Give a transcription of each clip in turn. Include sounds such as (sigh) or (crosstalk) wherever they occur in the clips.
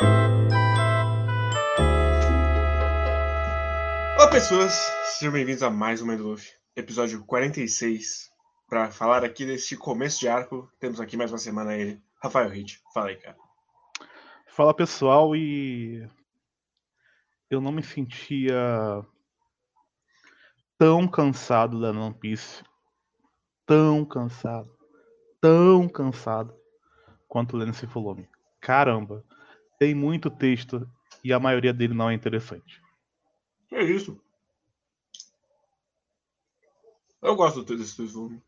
Olá pessoas, sejam bem-vindos a mais um Luffy, episódio 46. Para falar aqui deste começo de arco, temos aqui mais uma semana ele, Rafael Hit. Fala aí, cara. Fala pessoal, e eu não me sentia tão cansado da One Piece, tão cansado, tão cansado quanto lendo esse volume. Caramba, tem muito texto e a maioria dele não é interessante. É isso. Eu gosto desse volume.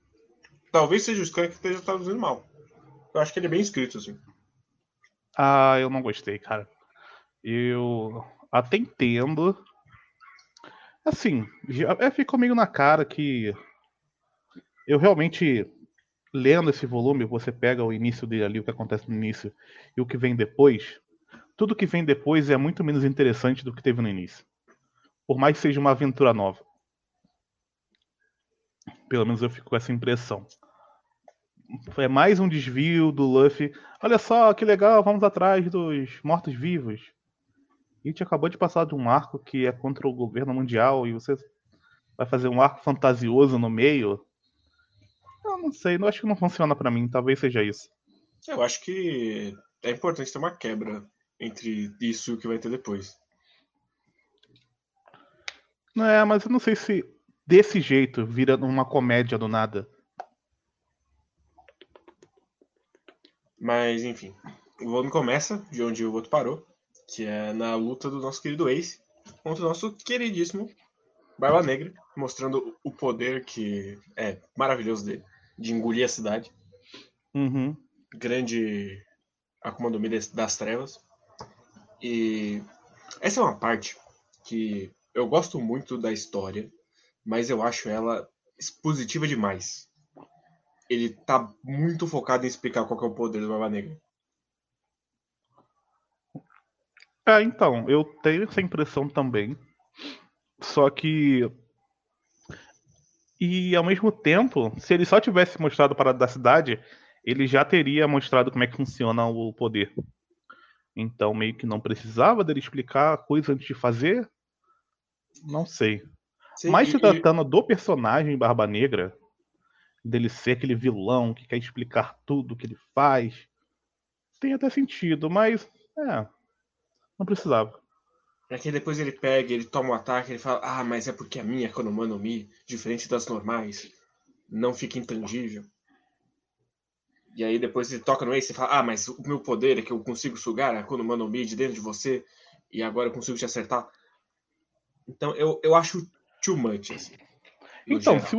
Talvez seja o Skank que esteja traduzindo mal. Eu acho que ele é bem escrito, assim. Ah, eu não gostei, cara. Eu até entendo. Assim, já é, ficou meio na cara que eu realmente lendo esse volume, você pega o início dele ali, o que acontece no início e o que vem depois. Tudo que vem depois é muito menos interessante do que teve no início por mais que seja uma aventura nova. Pelo menos eu fico com essa impressão. É mais um desvio do Luffy. Olha só que legal, vamos atrás dos mortos-vivos. E gente acabou de passar de um arco que é contra o governo mundial e você vai fazer um arco fantasioso no meio. Eu não sei, não acho que não funciona para mim. Talvez seja isso. Eu acho que é importante ter uma quebra entre isso e o que vai ter depois. É, mas eu não sei se desse jeito vira uma comédia do nada. Mas, enfim. O volume começa de onde o outro parou, que é na luta do nosso querido Ace contra o nosso queridíssimo Barba Negra, mostrando o poder que é maravilhoso dele, de engolir a cidade. Uhum. Grande Akuma no Mi das trevas. E essa é uma parte que eu gosto muito da história, mas eu acho ela expositiva demais. Ele tá muito focado em explicar qual é o poder do Barba Negra. É, então, eu tenho essa impressão também. Só que. E ao mesmo tempo, se ele só tivesse mostrado para da cidade, ele já teria mostrado como é que funciona o poder. Então, meio que não precisava dele explicar a coisa antes de fazer. Não sei. Sim, Mas se tratando do personagem Barba Negra, dele ser aquele vilão que quer explicar tudo que ele faz, tem até sentido, mas é, não precisava. É que depois ele pega, ele toma o um ataque, ele fala, ah, mas é porque a minha Konoha no Mi, diferente das normais, não fica intangível. E aí depois ele toca no Ace e fala, ah, mas o meu poder é que eu consigo sugar a Konoha no Mi de dentro de você, e agora eu consigo te acertar. Então eu, eu acho too much, assim. Então, se,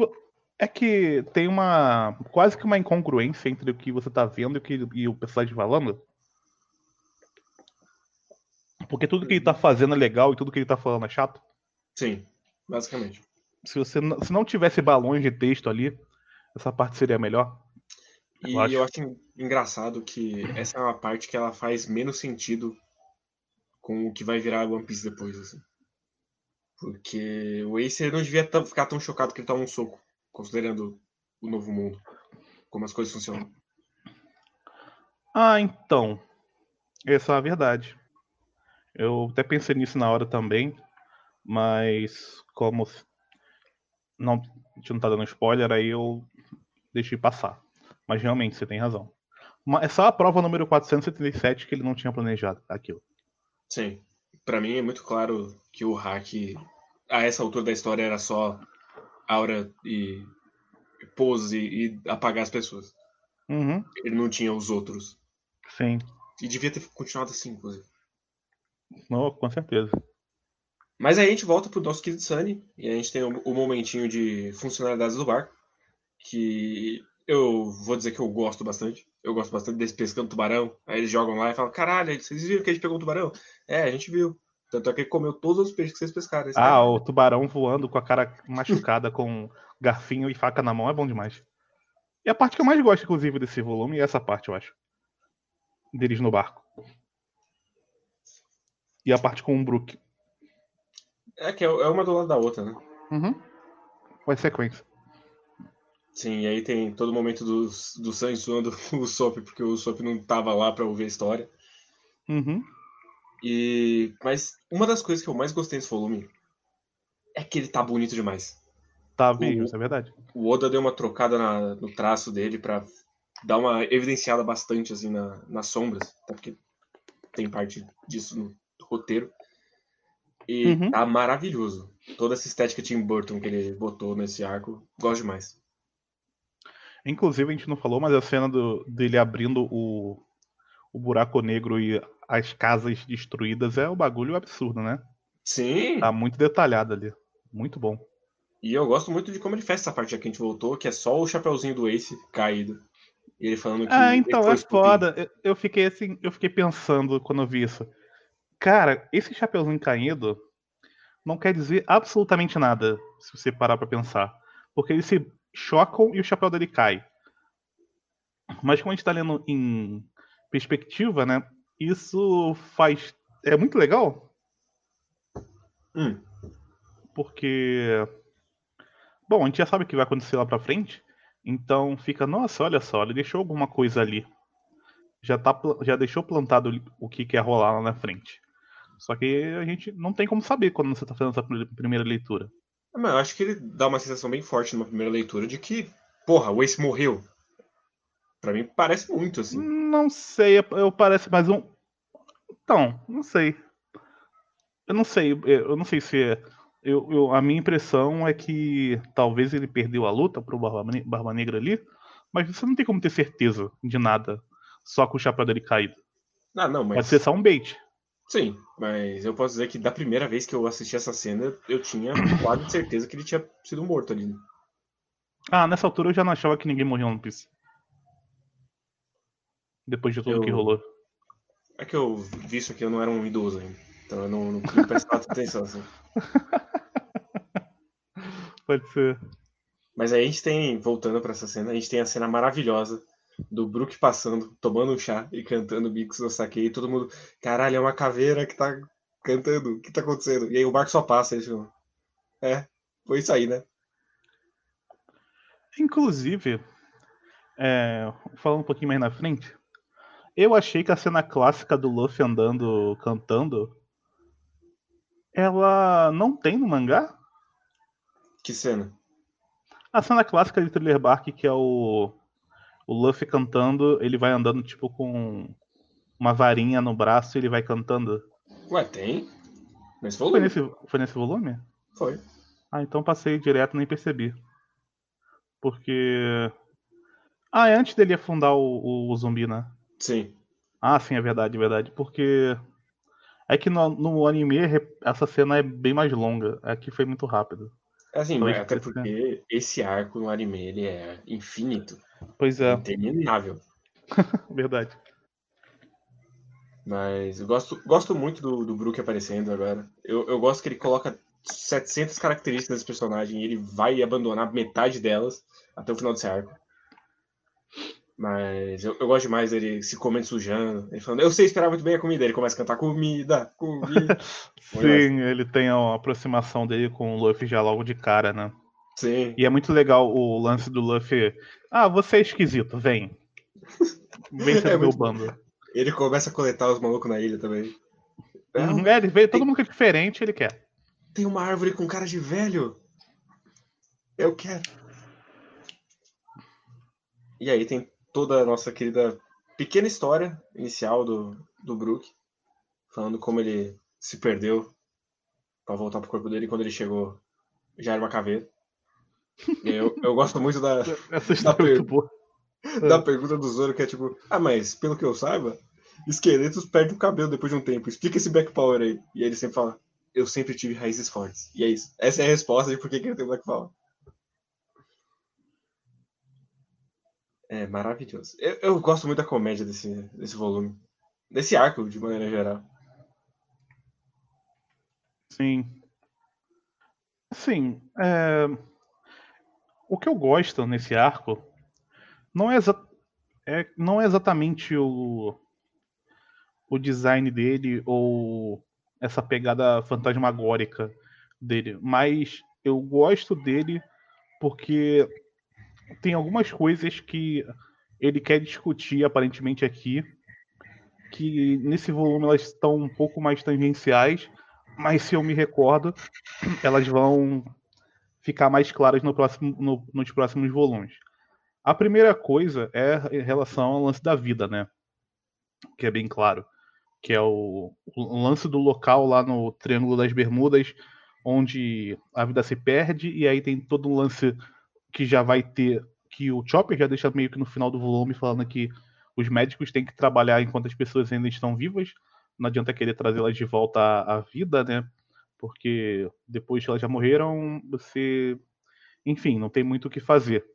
é que tem uma. quase que uma incongruência entre o que você tá vendo e o que e o personagem falando. Porque tudo que ele tá fazendo é legal e tudo que ele tá falando é chato. Sim, basicamente. Se você se não tivesse balões de texto ali, essa parte seria melhor. E eu acho. eu acho engraçado que essa é uma parte que ela faz menos sentido com o que vai virar One Piece depois, assim. Porque o Ace não devia ficar tão chocado que ele toma um soco, considerando o novo mundo, como as coisas funcionam. Ah, então. Essa é a verdade. Eu até pensei nisso na hora também, mas como não, a gente não tá dando spoiler, aí eu deixei passar. Mas realmente, você tem razão. É só a prova número 477 que ele não tinha planejado aquilo. Sim para mim é muito claro que o hack, a essa altura da história, era só aura e pose e apagar as pessoas. Uhum. Ele não tinha os outros. Sim. E devia ter continuado assim, inclusive. Oh, com certeza. Mas aí a gente volta pro nosso querido Sunny e a gente tem o, o momentinho de funcionalidades do barco. Que eu vou dizer que eu gosto bastante. Eu gosto bastante desse pescando tubarão. Aí eles jogam lá e falam: caralho, vocês viram que a gente pegou um tubarão? É, a gente viu. Tanto é que ele comeu todos os peixes que vocês pescaram. Ah, cara. o tubarão voando com a cara machucada, (laughs) com garfinho e faca na mão é bom demais. E a parte que eu mais gosto, inclusive, desse volume é essa parte, eu acho. Deles no barco. E a parte com o Brook. É que é, é uma do lado da outra, né? Uhum. Vai sequência. Sim, e aí tem todo momento do, do Sam zoando (laughs) o Sop, porque o Sop não tava lá pra ouvir a história. Uhum. E mas uma das coisas que eu mais gostei desse volume é que ele tá bonito demais. Tá mesmo, isso é verdade. O Oda deu uma trocada na- no traço dele pra dar uma evidenciada bastante assim na- nas sombras, até porque tem parte disso no roteiro. E Uhum. tá maravilhoso. Toda essa estética Tim Burton que ele botou nesse arco, gosto demais. Inclusive, a gente não falou, mas a cena do- dele abrindo o, o buraco negro e as casas destruídas é um bagulho absurdo, né? Sim, Tá muito detalhado ali. Muito bom. e eu gosto muito de como ele fez essa parte já que a gente voltou, que é só o chapeuzinho do Ace caído. E ele falando que. Ah, ele então é foda. Eu, eu fiquei assim, eu fiquei pensando quando eu vi isso. Cara, esse chapeuzinho caído não quer dizer absolutamente nada, se você parar pra pensar. Porque eles se chocam e o chapéu dele cai. Mas como a gente tá lendo em perspectiva, né? Isso faz. É muito legal, Hum, porque. Bom, a gente já sabe o que vai acontecer lá pra frente. Então fica, nossa, olha só, ele deixou alguma coisa ali. Já, tá, já deixou plantado o que quer rolar lá na frente. Só que a gente não tem como saber quando você tá fazendo essa pri- primeira leitura. Mas eu acho que ele dá uma sensação bem forte numa primeira leitura de que, porra, o Ace morreu. Pra mim parece muito assim. Não sei, eu parece mais um. Então, não sei. Eu não sei, eu não sei se é. Eu, eu- a minha impressão é que talvez ele perdeu a luta pro Barba, Barba Negra ali, mas você não tem como ter certeza de nada só com o chapéu dele caído. Ah, não, mas. Pode ser só um bait. Sim, mas eu posso dizer que da primeira vez que eu assisti essa cena, eu tinha (coughs) quase certeza que ele tinha sido morto ali. Ah, nessa altura eu já não achava que ninguém morreu no One Piece. Depois de tudo Eu- que rolou. É que eu vi isso aqui, eu não era um idoso ainda. Então eu não, não, não prestava atenção assim. (laughs) Pode ser. Mas aí a gente tem, voltando pra essa cena, a gente tem a cena maravilhosa do Brook passando, tomando um chá e cantando Bix no saque. E todo mundo, caralho, é uma caveira que tá cantando, o que tá acontecendo? E aí o barco só passa, e eles ficam, é, foi isso aí, né? Inclusive, é, falando um pouquinho mais na frente, eu achei que a cena clássica do Luffy andando, cantando, ela não tem no mangá? Que cena? A cena clássica de Thriller Bark, que é o, o Luffy cantando, ele vai andando tipo com uma varinha no braço e ele vai cantando. Ué, tem? Mas Foi falou. nesse, foi nesse volume? Foi. Ah, então passei direto nem percebi. Porque. Ah, é antes dele afundar o, o, o zumbi, né? Sim. Ah, sim, é verdade, é verdade. Porque. É que no, no anime essa cena é bem mais longa. Aqui foi muito rápido. Assim, Talvez mas até porque esse arco no anime ele é infinito, Pois é, interminável. (laughs) verdade. Mas eu gosto, gosto muito do, do Brook aparecendo agora. Eu, eu gosto que ele coloca 700 características desse personagem e ele vai abandonar metade delas até o final desse arco. Mas eu, eu gosto demais dele se comendo, sujando. Ele falando, eu sei esperar muito bem a comida. Ele começa a cantar comida, comida. (laughs) Sim, ele tem a aproximação dele com o Luffy já logo de cara, né? Sim. E é muito legal o lance do Luffy. Ah, você é esquisito, vem. Vem ser (laughs) É meu muito bando. Ele começa a coletar os malucos na ilha também. É, Uhum, é, ele veio, todo mundo que é diferente, ele quer. Tem uma árvore com cara de velho. Eu quero. E aí tem toda a nossa querida pequena história inicial do, do Brook, falando como ele se perdeu pra voltar pro corpo dele e quando ele chegou já era uma caveira. Eu, eu gosto muito da, (laughs) Essa história é muito boa. da pergunta do Zoro, que é tipo, ah, mas pelo que eu saiba, esqueletos perdem o cabelo depois de um tempo. Explica esse Black Power aí. E aí ele sempre fala, eu sempre tive raízes fortes. E é isso. Essa é a resposta de por que que ele tem Black Power. É maravilhoso. Eu, eu gosto muito da comédia desse, desse volume. Desse arco, de maneira geral. Sim. Sim. é, O que eu gosto nesse arco não é, exa- é- não é exatamente o, o design dele ou essa pegada fantasmagórica dele, mas eu gosto dele porque tem algumas coisas que ele quer discutir aparentemente aqui que nesse volume elas estão um pouco mais tangenciais, mas se eu me recordo, elas vão ficar mais claras no próximo, no, nos próximos volumes. A primeira coisa é em relação ao lance da vida, né? Que é bem claro. Que é o, o lance do local lá no Triângulo das Bermudas, onde a vida se perde, e aí tem todo um lance que já vai ter. Que o Chopper já deixa meio que no final do volume falando que os médicos têm que trabalhar enquanto as pessoas ainda estão vivas. Não adianta querer trazê-las de volta à, à vida, né? Porque depois que elas já morreram, você. Enfim, não tem muito o que fazer.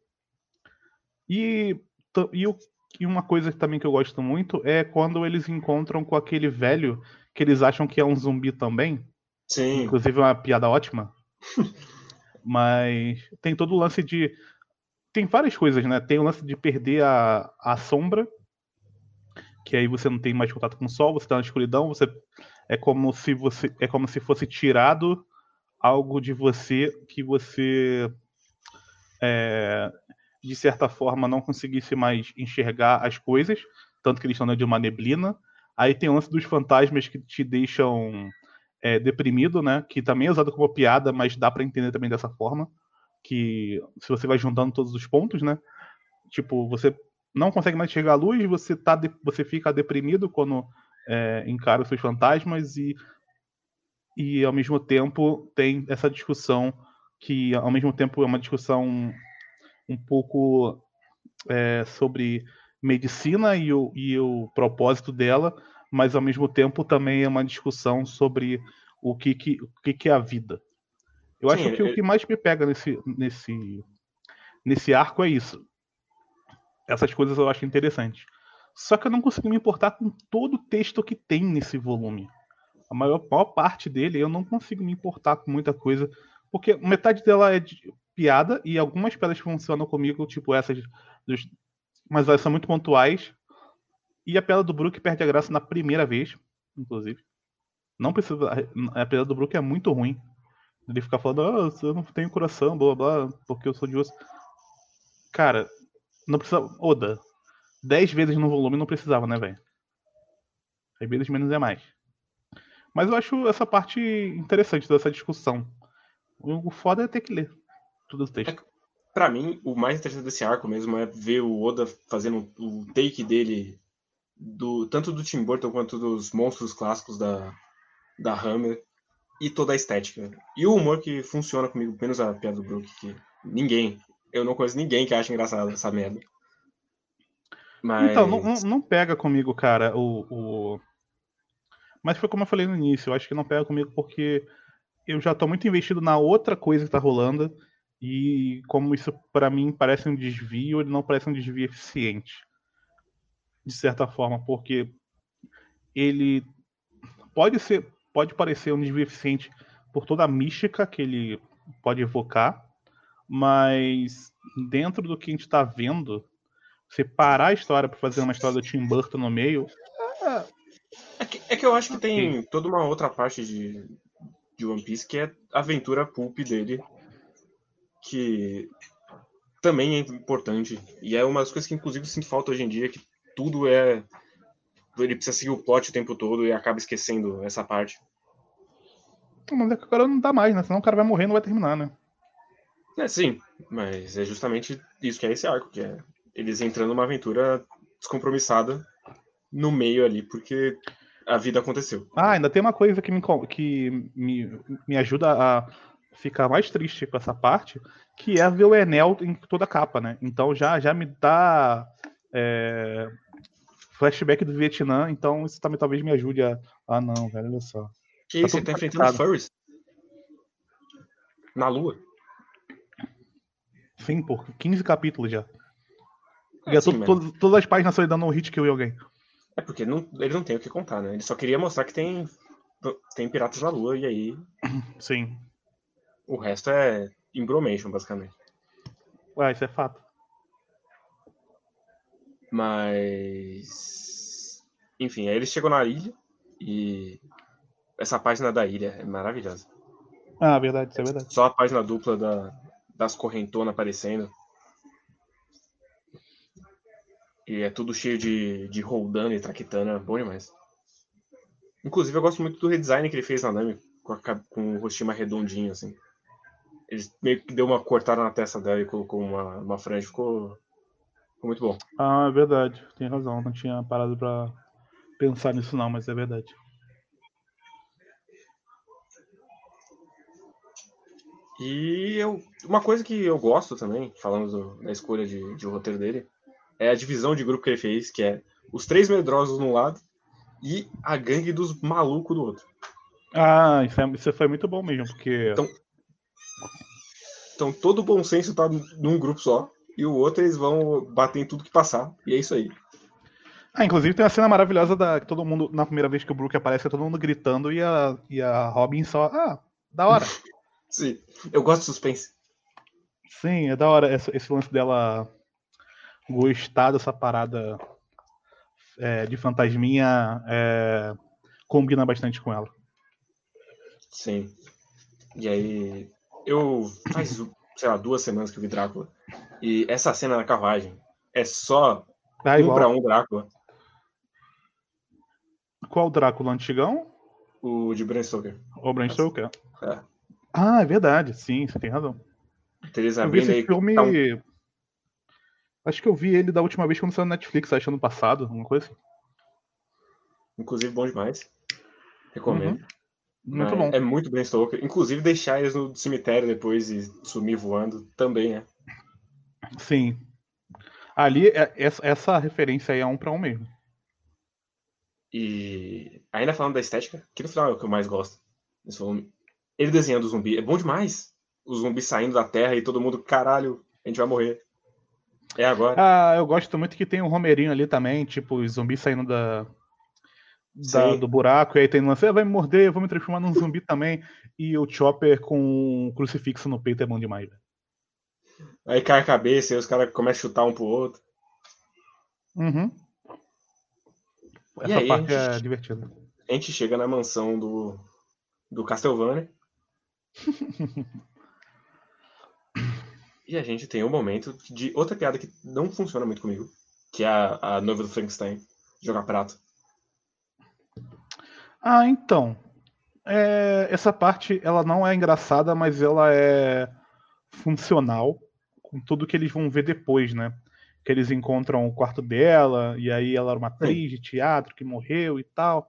E, e, e uma coisa também que eu gosto muito é quando eles encontram com aquele velho que eles acham que é um zumbi também. Sim. Inclusive é uma piada ótima. (laughs) Mas tem todo o lance de. Tem várias coisas, né? Tem o lance de perder a, a sombra, que aí você não tem mais contato com o sol, você tá na escuridão, você é como se você é como se fosse tirado algo de você que você é, de certa forma, não conseguisse mais enxergar as coisas, tanto que eles estão dentro de uma neblina. Aí tem o lance dos fantasmas que te deixam é, deprimido, né? Que também é usado como piada, mas dá para entender também dessa forma. Que se você vai juntando todos os pontos, né? Tipo, você não consegue mais enxergar a luz, você, tá de, você fica deprimido quando é, encara os seus fantasmas e, e ao mesmo tempo tem essa discussão que ao mesmo tempo é uma discussão um pouco é, sobre medicina e o, e o propósito dela, mas ao mesmo tempo também é uma discussão sobre o que, que, o que, que é a vida. Eu Sim, acho que o que mais me pega nesse, nesse, nesse arco é isso. Essas coisas eu acho interessantes. Só que eu não consigo me importar com todo o texto que tem nesse volume. A maior, maior parte dele eu não consigo me importar com muita coisa, porque metade dela é de, piada e algumas piadas funcionam comigo, tipo essas dos, mas elas são muito pontuais. E a piada do Brook perde a graça na primeira vez, inclusive. Não precisa. A piada do Brook é muito ruim. Ele fica falando, ah, eu não tenho coração, blá blá, porque eu sou de osso. Cara, não precisa. Oda, 10 vezes no volume não precisava, né, velho? Às vezes menos é mais. Mas eu acho essa parte interessante dessa discussão. O foda é ter que ler tudo texto. É, pra mim, o mais interessante desse arco mesmo é ver o Oda fazendo o take dele, do tanto do Tim Burton quanto dos monstros clássicos da, da Hammer, e toda a estética. E o humor que funciona comigo, menos a piada do Brook, que ninguém, eu não conheço ninguém que acha engraçada essa merda. Mas... Então, não, não, pega comigo, cara, o, o... Mas foi como eu falei no início, eu acho que não pega comigo porque eu já tô muito investido na outra coisa que tá rolando e como isso para mim parece um desvio, ele não parece um desvio eficiente. De certa forma, porque ele pode ser, pode parecer um desvio eficiente por toda a mística que ele pode evocar, mas dentro do que a gente está vendo, você parar a história para fazer uma história do Tim Burton no meio. É que, é que eu acho que tem toda uma outra parte de, de One Piece que é a aventura pulp dele, que também é importante. E é uma das coisas que, inclusive, sinto falta hoje em dia, que tudo é. Ele precisa seguir o plot o tempo todo e acaba esquecendo essa parte. Mas é que agora não dá mais, né? Senão o cara vai morrer e não vai terminar, né? É, sim. Mas é justamente isso que é esse arco, que é eles entrando numa aventura descompromissada no meio ali, porque a vida aconteceu. Ah, ainda tem uma coisa que me, que me, me ajuda a ficar mais triste com essa parte, que é ver o Enel em toda a capa, né? Então já, já me dá é, flashback do Vietnã, então isso também talvez me ajude a. Ah, não, velho, olha só. Que tá isso, você tá enfrentando furries? Na lua? Sim, por 15 capítulos já. É, sim, mas... todas as páginas só dando um hit kill em alguém. É porque não, ele não tem o que contar, né? Ele só queria mostrar que tem, tem piratas na lua, e aí. Sim. O resto é embromation, basicamente. Ué, isso é fato. Mas. Enfim, aí eles chegam na ilha e. Essa página da ilha é maravilhosa. Ah, verdade, isso é verdade. Só a página dupla da, das correntonas aparecendo. E é tudo cheio de, de Roldana e Traquitana, bom demais. Inclusive, eu gosto muito do redesign que ele fez na Nami, com, a, com o rostinho mais redondinho, assim. Ele meio que deu uma cortada na testa dela e colocou uma, uma franja, ficou, ficou muito bom. Ah, é verdade, tem razão, não tinha parado pra pensar nisso não, mas é verdade. E eu, uma coisa que eu gosto também, falando do, da escolha de, de roteiro dele, é a divisão de grupo que ele fez, que é os três medrosos num lado e a gangue dos malucos do outro. Ah, isso, é, isso foi muito bom mesmo, porque. Então, então todo bom senso tá num grupo só, e o outro eles vão bater em tudo que passar, e é isso aí. Ah, inclusive tem uma cena maravilhosa da que todo mundo, na primeira vez que o Brook aparece, é todo mundo gritando e a, e a Robin só. Ah, da hora. (laughs) Sim, eu gosto de suspense. Sim, é da hora esse, esse lance dela gostar dessa parada é, de fantasminha é, combina bastante com ela. Sim. E aí, eu faz, sei lá, duas semanas que eu vi Drácula. E essa cena na carruagem é só ah, um pra um Drácula. Qual Drácula? Antigão? O de Bram Stoker. O Bram Stoker? É. Ah, é verdade, sim, você tem razão. Teresa eu vi esse filme. Tá um... Acho que eu vi ele da última vez quando saiu na Netflix, acho ano passado, alguma coisa assim. Inclusive, bom demais. Recomendo. Uhum. Muito bom. É muito Bram Stoker. Inclusive, deixar eles no cemitério depois e sumir voando também é. Sim. Ali, é, essa referência aí é um pra um mesmo. E ainda falando da estética, que no final é o que eu mais gosto nesse volume. Ele desenhando o zumbi. É bom demais. O zumbi saindo da terra e todo mundo, caralho, a gente vai morrer. É agora. Ah, eu gosto muito que tem um Romerinho ali também, tipo, os zumbis saindo da, da, do buraco, e aí tem um lance, ah, vai me morder, eu vou me transformar num zumbi (laughs) também. E o Chopper com um crucifixo no peito é bom demais, velho. Aí cai a cabeça e os caras começam a chutar um pro outro. Uhum. Essa aí, parte gente, é divertida. A gente chega na mansão do, do Castlevania. (laughs) e a gente tem um momento de outra piada que não funciona muito comigo, que é a, a noiva do Frankenstein jogar prato. Ah, então. É, essa parte ela não é engraçada, mas ela é funcional com tudo que eles vão ver depois, né? Que eles encontram o quarto dela, e aí ela era uma atriz de teatro que morreu e tal.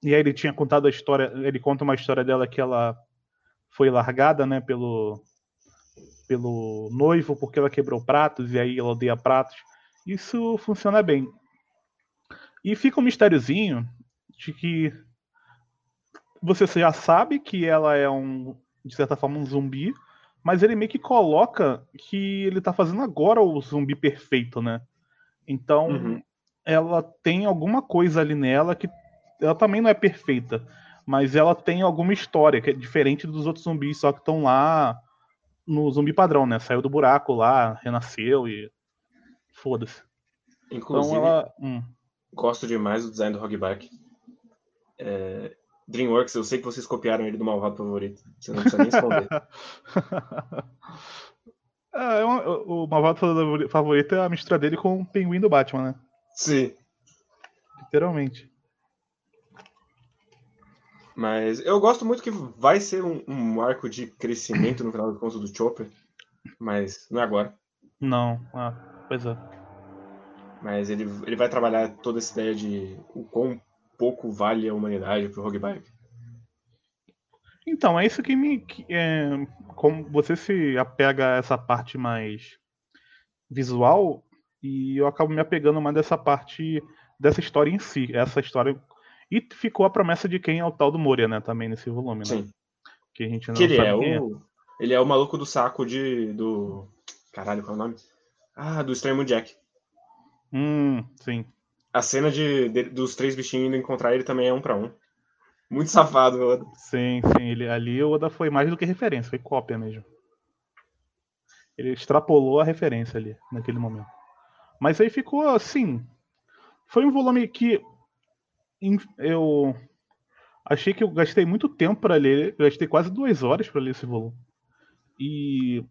E aí ele tinha contado a história, ele conta uma história dela que ela foi largada, né, pelo pelo noivo porque ela quebrou pratos e aí ela odeia pratos. Isso funciona bem. E fica um mistériozinho de que você já sabe que ela é um, de certa forma, um zumbi, mas ele meio que coloca que ele tá fazendo agora o zumbi perfeito, né? Então, uhum. ela tem alguma coisa ali nela que ela também não é perfeita, mas ela tem alguma história que é diferente dos outros zumbis, só que estão lá no zumbi padrão, né? Saiu do buraco lá, renasceu e foda-se. Inclusive, então ela, hum. gosto demais do design do Hogback. É, DreamWorks, eu sei que vocês copiaram ele do Malvado Favorito. Você não precisa nem esconder. (laughs) é, o, o Malvado Favorito é a mistura dele com o Pinguim do Batman, né? Sim. Literalmente. Mas eu gosto muito que vai ser um, um arco de crescimento no final do conto do Chopper. Mas não é agora. Não, ah, pois é. Mas ele, ele vai trabalhar toda essa ideia de o quão pouco vale a humanidade pro Roguebike. Então, é isso que me. Que, é, como você se apega a essa parte mais visual, e eu acabo me apegando mais dessa parte dessa história em si. Essa história. E ficou a promessa de quem é o tal do Moria, né? Também nesse volume, né? Sim. Que a gente não que ele é o. É. Ele é o maluco do saco de. do. Caralho, qual é o nome? Ah, do Extremo Jack. Hum, sim. A cena de, de, dos três bichinhos indo encontrar ele também é um para um. Muito safado, Oda. Sim, sim. Ele, ali o Oda foi mais do que referência, foi cópia mesmo. Ele extrapolou a referência ali, naquele momento. Mas aí ficou assim. Foi um volume que eu achei que eu gastei muito tempo para ler. Eu gastei quase duas horas para ler esse volume. E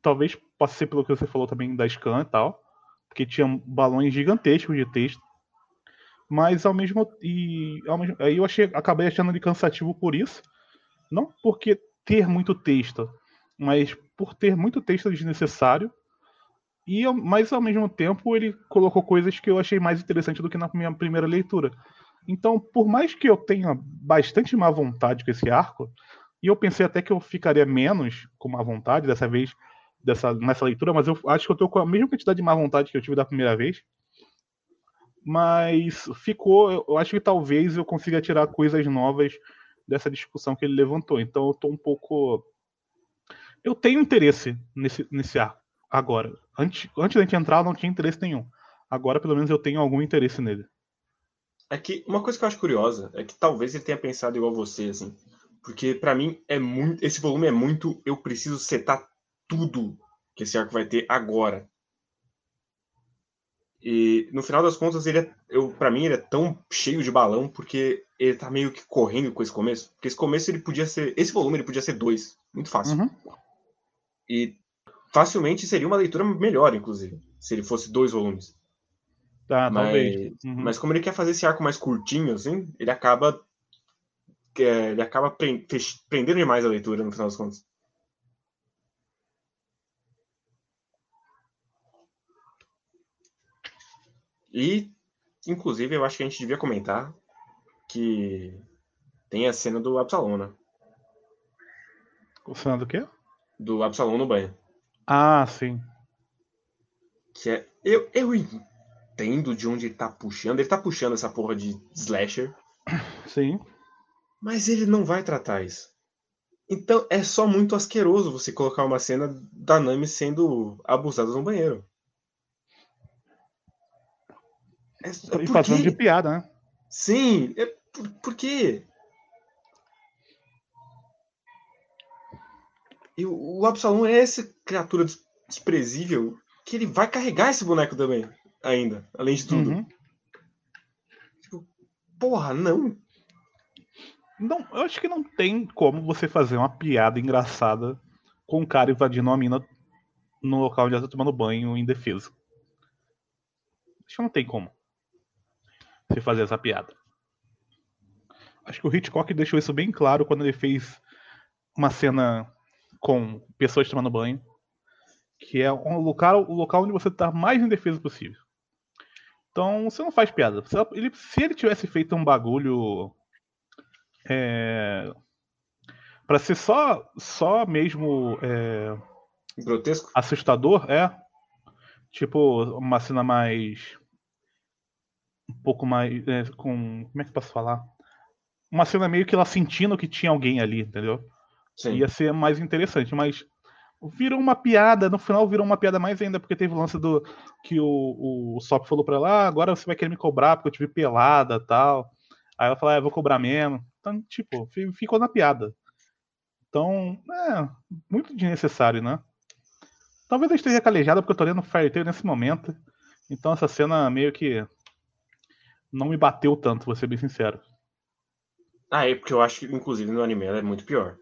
talvez possa ser pelo que você falou também da Scan e tal porque tinha balões gigantescos de texto. Mas ao mesmo e ao mesmo, aí eu achei, acabei achando ele cansativo por isso, não porque ter muito texto, mas por ter muito texto desnecessário. E mas ao mesmo tempo ele colocou coisas que eu achei mais interessante do que na minha primeira leitura. Então, por mais que eu tenha bastante má vontade com esse arco, e eu pensei até que eu ficaria menos com má vontade dessa vez, dessa, nessa leitura, mas eu acho que eu tô com a mesma quantidade de má vontade que eu tive da primeira vez. Mas ficou, eu acho que talvez eu consiga tirar coisas novas dessa discussão que ele levantou. Então eu tô um pouco. Eu tenho interesse nesse, nesse arco agora. Antes, antes da gente entrar, eu não tinha interesse nenhum. Agora, pelo menos, eu tenho algum interesse nele. É que uma coisa que eu acho curiosa é que talvez ele tenha pensado igual você, assim. Porque para mim é muito. Esse volume é muito. Eu preciso setar tudo que esse arco vai ter agora. E no final das contas, ele é, eu, para mim, ele é tão cheio de balão porque ele tá meio que correndo com esse começo. Porque esse começo ele podia ser. Esse volume ele podia ser dois. Muito fácil. Uhum. E facilmente seria uma leitura melhor, inclusive, se ele fosse dois volumes. Tá, mas, talvez. Uhum. mas como ele quer fazer esse arco mais curtinho, assim, ele acaba. É, ele acaba prendendo demais a leitura no final das contas. E, inclusive, eu acho que a gente devia comentar que tem a cena do Absalom, né? O cena do quê? Do Absalom no banho. Ah, sim. Que é. Eu, eu entendo de onde ele tá puxando. Ele tá puxando essa porra de slasher. Sim. Mas ele não vai tratar isso. Então é só muito asqueroso você colocar uma cena da Nami sendo abusada no banheiro. É, e fazendo de piada, né? Sim, é, por, por quê? E o, o Absalom é essa criatura desprezível que ele vai carregar esse boneco também ainda, além de tudo. Uhum. Tipo, porra, não. Não, eu acho que não tem como você fazer uma piada engraçada com um cara invadindo uma mina no local onde ela tá tomando banho indefeso. Acho que não tem como você fazer essa piada. Acho que o Hitchcock deixou isso bem claro quando ele fez uma cena com pessoas tomando banho, que é um local, o local onde você está mais indefeso possível. Então, você não faz piada. Ele, se ele tivesse feito um bagulho. É, para ser só, só mesmo. É, Grotesco? Assustador, é. Tipo, uma cena mais. Um pouco mais. É, com. Como é que eu posso falar? Uma cena meio que ela sentindo que tinha alguém ali, entendeu? Sim. Ia ser mais interessante, mas virou uma piada, no final virou uma piada mais ainda, porque teve o lance do que o, o Sop falou pra ela, ah, agora você vai querer me cobrar porque eu tive pelada tal. Aí ela falou, ah, eu vou cobrar menos. Então, tipo, ficou na piada. Então, é, muito desnecessário, né? Talvez eu esteja calejado porque eu tô lendo Fairy Tail nesse momento. Então essa cena meio que não me bateu tanto, vou ser bem sincero. Ah, é porque eu acho que, inclusive, no anime ela é muito pior.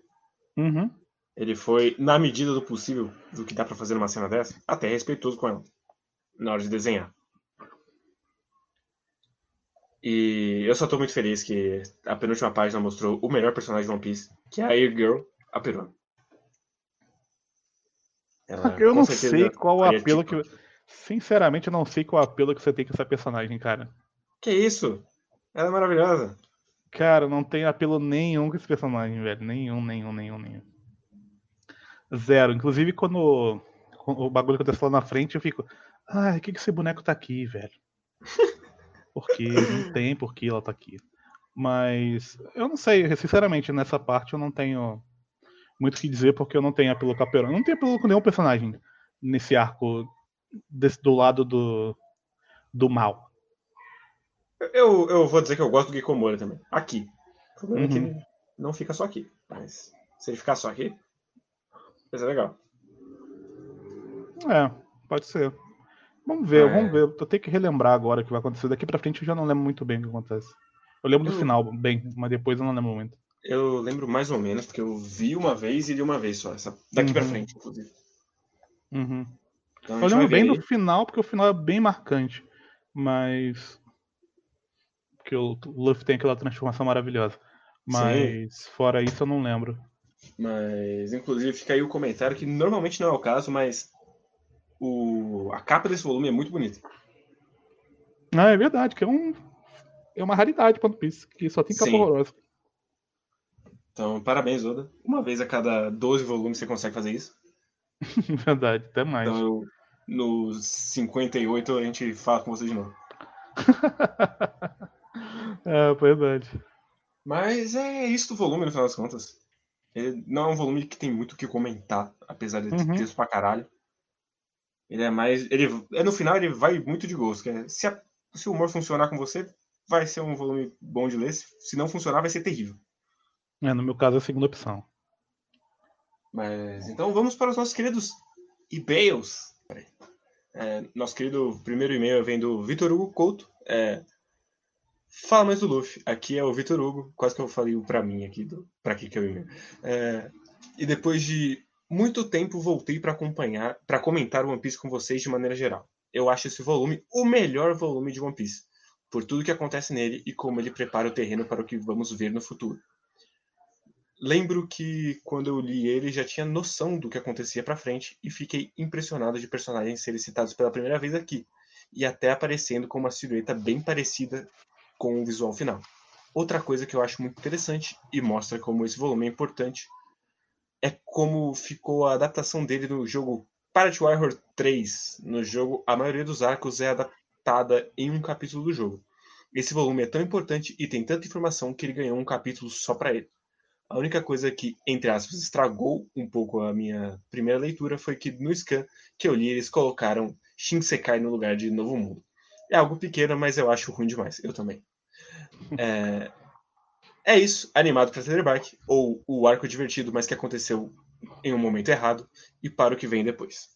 Uhum. Ele foi, na medida do possível, do que dá para fazer numa cena dessa, até respeitoso com ela. Na hora de desenhar. E eu só tô muito feliz que a penúltima página mostrou o melhor personagem de One Piece, que é a Air Girl, a peruana. Ela, (laughs) eu não sei qual o apelo que. Sinceramente, eu não sei qual apelo que você tem com essa personagem, cara. Que isso? Ela é maravilhosa. Cara, não tem apelo nenhum com esse personagem, velho. Nenhum, nenhum, nenhum, nenhum. Zero. Inclusive, quando o bagulho acontece lá na frente, eu fico. Ai, que, que esse boneco tá aqui, velho? (laughs) Porque não tem por que ela tá aqui. Mas eu não sei, sinceramente, nessa parte eu não tenho muito o que dizer, porque eu não tenho apelo com a Peron. Não tenho apelo com nenhum personagem nesse arco desse, do lado do, do mal. Eu, eu vou dizer que eu gosto do Gikomura também. Aqui. O problema uhum. é que uhum. ele não fica só aqui. Mas se ele ficar só aqui, vai ser legal. É, pode ser. Vamos ver, é. vamos ver. Eu tenho que relembrar agora o que vai acontecer. Daqui pra frente eu já não lembro muito bem o que acontece. Eu lembro eu... do final bem, mas depois eu não lembro muito. Eu lembro mais ou menos, porque eu vi uma vez e li uma vez só. Essa... Daqui uhum. pra frente, inclusive. Uhum. Então, eu lembro bem aí. do final, porque o final é bem marcante. Mas. Porque o Luffy tem aquela transformação maravilhosa. Mas Sim. fora isso eu não lembro. Mas, inclusive, fica aí o comentário que normalmente não é o caso, mas o... a capa desse volume é muito bonita. Ah, é verdade, que é um. É uma raridade para Piece, que só tem capa Sim. horrorosa. Então, parabéns, Oda. Uma vez a cada 12 volumes você consegue fazer isso. (laughs) verdade, até mais. Então, eu, nos 58 a gente fala com você de novo. (laughs) é, verdade. Mas é isso do volume, no final das contas. Ele não é um volume que tem muito o que comentar, apesar de ter uhum. texto pra caralho. Ele é mais. Ele, é, no final ele vai muito de gosto. É, se, a, se o humor funcionar com você, vai ser um volume bom de ler. Se não funcionar, vai ser terrível. É, no meu caso é a segunda opção. Mas então vamos para os nossos queridos e-mails. É, nosso querido primeiro e-mail vem do Vitor Hugo Couto. É, Fala mais do Luffy. Aqui é o Vitor Hugo. Quase que eu falei o pra mim aqui. Do, pra que que eu ia. É, e depois de muito tempo voltei para acompanhar, para comentar One Piece com vocês de maneira geral. Eu acho esse volume o melhor volume de One Piece, por tudo que acontece nele e como ele prepara o terreno para o que vamos ver no futuro. Lembro que quando eu li ele já tinha noção do que acontecia para frente e fiquei impressionado de personagens serem citados pela primeira vez aqui e até aparecendo com uma silhueta bem parecida com o visual final. Outra coisa que eu acho muito interessante e mostra como esse volume é importante é como ficou a adaptação dele no jogo Pirate Warrior 3. No jogo, a maioria dos arcos é adaptada em um capítulo do jogo. Esse volume é tão importante e tem tanta informação que ele ganhou um capítulo só para ele. A única coisa que, entre aspas, estragou um pouco a minha primeira leitura foi que no scan que eu li eles colocaram Shinsekai no lugar de Novo Mundo. É algo pequeno, mas eu acho ruim demais. Eu também. É, é isso, animado para Telebark, ou o arco divertido, mas que aconteceu em um momento errado, e para o que vem depois.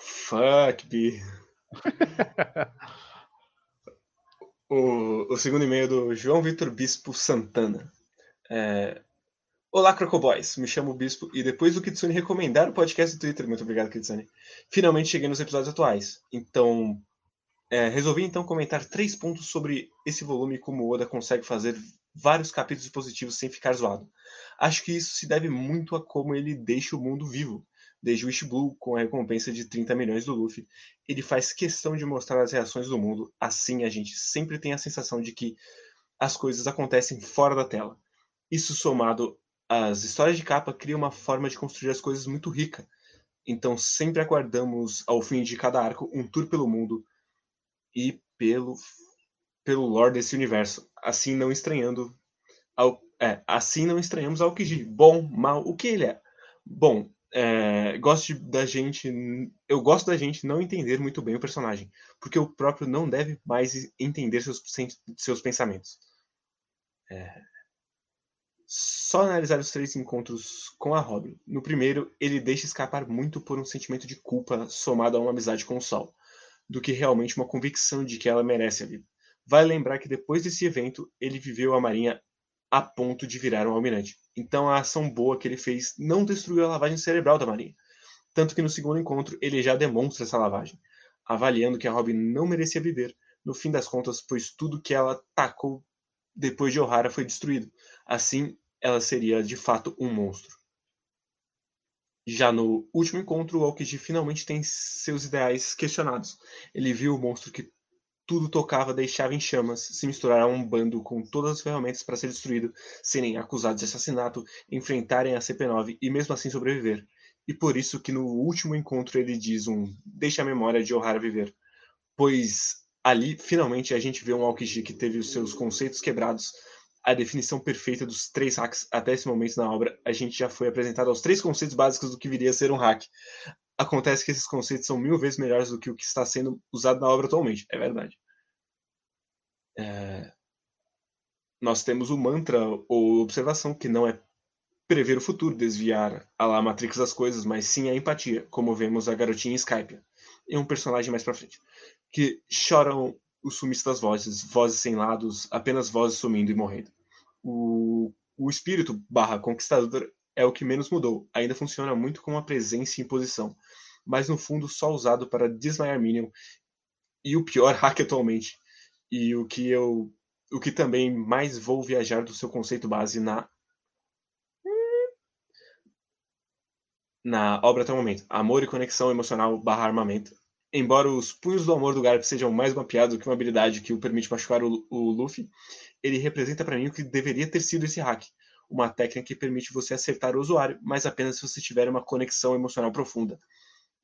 Fuck, B. (laughs) o, o segundo e-mail do João Vitor Bispo Santana. É, Olá, Crocoboys. Me chamo Bispo e depois do Kitsune recomendar o podcast do Twitter, muito obrigado, Kitsune, finalmente cheguei nos episódios atuais. Então, é, resolvi então comentar três pontos sobre esse volume e como o Oda consegue fazer vários capítulos positivos sem ficar zoado. Acho que isso se deve muito a como ele deixa o mundo vivo. Desde Wish Blue, com a recompensa de 30 milhões do Luffy, ele faz questão de mostrar as reações do mundo, assim a gente sempre tem a sensação de que as coisas acontecem fora da tela. Isso somado as histórias de capa criam uma forma de construir as coisas muito rica. Então sempre aguardamos ao fim de cada arco um tour pelo mundo e pelo pelo lore desse universo, assim não estranhando ao, é, assim não estranhamos ao Kiji. Bom, mal, o que ele é? Bom, é, gosto de, da gente, eu gosto da gente não entender muito bem o personagem, porque o próprio não deve mais entender seus, seus pensamentos. É, só analisar os três encontros com a Robin. No primeiro, ele deixa escapar muito por um sentimento de culpa somado a uma amizade com o Sol, do que realmente uma convicção de que ela merece a vida. Vale lembrar que depois desse evento, ele viveu a Marinha a ponto de virar um almirante. Então a ação boa que ele fez não destruiu a lavagem cerebral da Marinha. Tanto que no segundo encontro ele já demonstra essa lavagem, avaliando que a Robin não merecia viver, no fim das contas, pois tudo que ela tacou depois de O'Hara foi destruído. Assim, ela seria de fato um monstro. Já no último encontro, o Aokiji finalmente tem seus ideais questionados. Ele viu o monstro que tudo tocava deixava em chamas, se misturar a um bando com todas as ferramentas para ser destruído, serem acusados de assassinato, enfrentarem a CP9 e mesmo assim sobreviver. E por isso que no último encontro ele diz um deixa a memória de Ohara viver. Pois ali, finalmente, a gente vê um Aokiji que teve os seus conceitos quebrados, a definição perfeita dos três hacks até esse momento na obra, a gente já foi apresentado aos três conceitos básicos do que viria a ser um hack. Acontece que esses conceitos são mil vezes melhores do que o que está sendo usado na obra atualmente, é verdade. É... Nós temos o mantra ou observação, que não é prever o futuro, desviar a lá Matrix das coisas, mas sim a empatia, como vemos a garotinha Skype e um personagem mais pra frente, que choram o sumiço das vozes, vozes sem lados, apenas vozes sumindo e morrendo. O, o espírito barra conquistador é o que menos mudou. Ainda funciona muito com a presença em posição, mas no fundo só usado para desmaiar Minion e o pior (laughs) hack atualmente. E o que eu o que também mais vou viajar do seu conceito base na na obra até o momento. Amor e conexão emocional barra armamento. Embora os punhos do amor do Garp sejam mais mapeados do que uma habilidade que o permite machucar o, o Luffy, ele representa para mim o que deveria ter sido esse hack. Uma técnica que permite você acertar o usuário, mas apenas se você tiver uma conexão emocional profunda.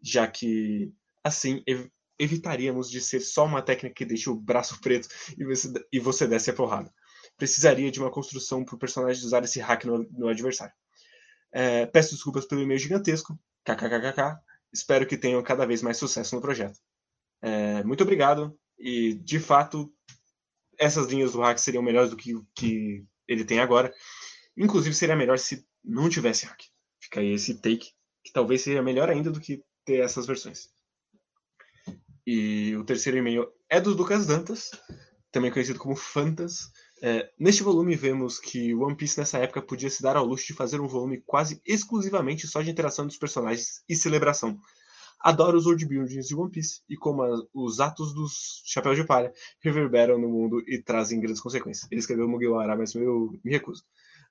Já que, assim, ev evitaríamos de ser só uma técnica que deixa o braço (laughs) preto e você, e você desce a porrada. Precisaria de uma construção para o personagem usar esse hack no, no adversário. É, peço desculpas pelo e-mail gigantesco. KKKKK. Espero que tenham cada vez mais sucesso no projeto. É, muito obrigado. E, de fato, essas linhas do hack seriam melhores do que o que ele tem agora. Inclusive, seria melhor se não tivesse hack. Fica aí esse take, que talvez seria melhor ainda do que ter essas versões. E o terceiro e-mail é do Lucas Dantas, também conhecido como Fantas. É, neste volume vemos que One Piece nessa época podia se dar ao luxo de fazer um volume quase exclusivamente só de interação dos personagens e celebração. Adoro os world buildings de One Piece e como a, os atos dos Chapéus de Palha reverberam no mundo e trazem grandes consequências. Ele escreveu Mugiwara, mas eu me recuso.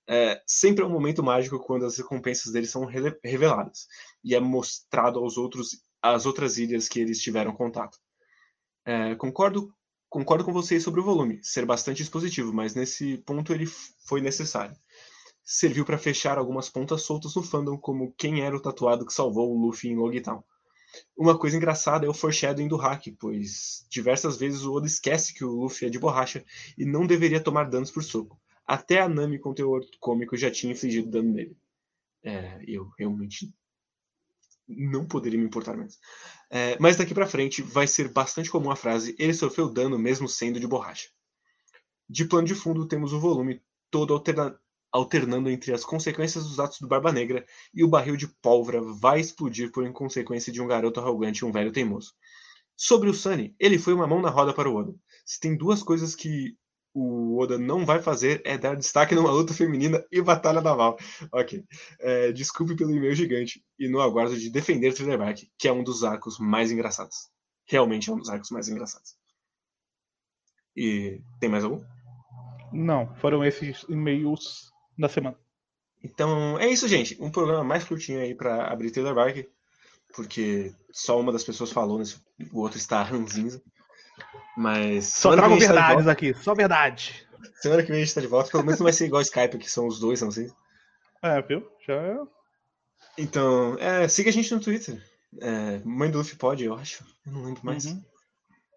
É, sempre é um momento mágico quando as recompensas deles são reveladas e é mostrado aos outros as outras ilhas que eles tiveram contato. É, concordo Concordo com vocês sobre o volume, ser bastante expositivo, mas nesse ponto ele foi necessário. Serviu para fechar algumas pontas soltas no fandom, como quem era o tatuado que salvou o Luffy em Logtown. Uma coisa engraçada é o foreshadowing do hack, pois diversas vezes o Oda esquece que o Luffy é de borracha e não deveria tomar danos por soco. Até a Nami com teor cômico já tinha infligido dano nele. É, eu realmente não poderia me importar mais. É, mas daqui para frente vai ser bastante comum a frase ele sofreu dano mesmo sendo de borracha. De plano de fundo temos o volume todo alterna alternando entre as consequências dos atos do Barba Negra e o barril de pólvora vai explodir por inconsequência de um garoto arrogante e um velho teimoso. Sobre o Sunny, ele foi uma mão na roda para o Oda. Se tem duas coisas que o Oda não vai fazer é dar destaque numa luta feminina e batalha naval. Ok. É, desculpe pelo e-mail gigante e no aguardo de defender Thriller que é um dos arcos mais engraçados. Realmente é um dos arcos mais engraçados. E tem mais algum? Não, foram esses e-mails da semana. Então é isso, gente. Um programa mais curtinho aí para abrir Thriller porque só uma das pessoas falou, nesse, o outro está ranzinza. Mas. Só trago verdades tá aqui, só verdade. Semana que vem a gente tá de volta. Pelo menos não vai ser igual Skype, que são os dois, não sei. É, viu? Já é. Então, é, siga a gente no Twitter. É, Mãe do Luffy pode, eu acho. Eu não lembro mais. Uhum.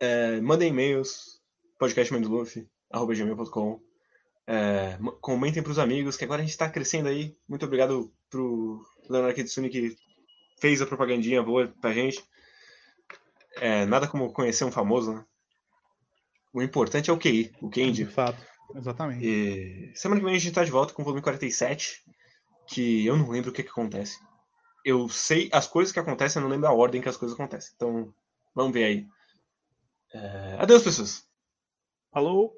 É, mandem e-mails, podcastmãedoluffy.com. É, comentem pros amigos, que agora a gente tá crescendo aí. Muito obrigado pro Leonardo Kitsune que fez a propagandinha boa pra gente. É, nada como conhecer um famoso, né? O importante é o QI, o Kendi. De fato, exatamente. E semana que vem a gente tá de volta com o volume 47, que eu não lembro o que, que acontece. Eu sei as coisas que acontecem, eu não lembro a ordem que as coisas acontecem. Então, vamos ver aí. É... Adeus, pessoas. Falou!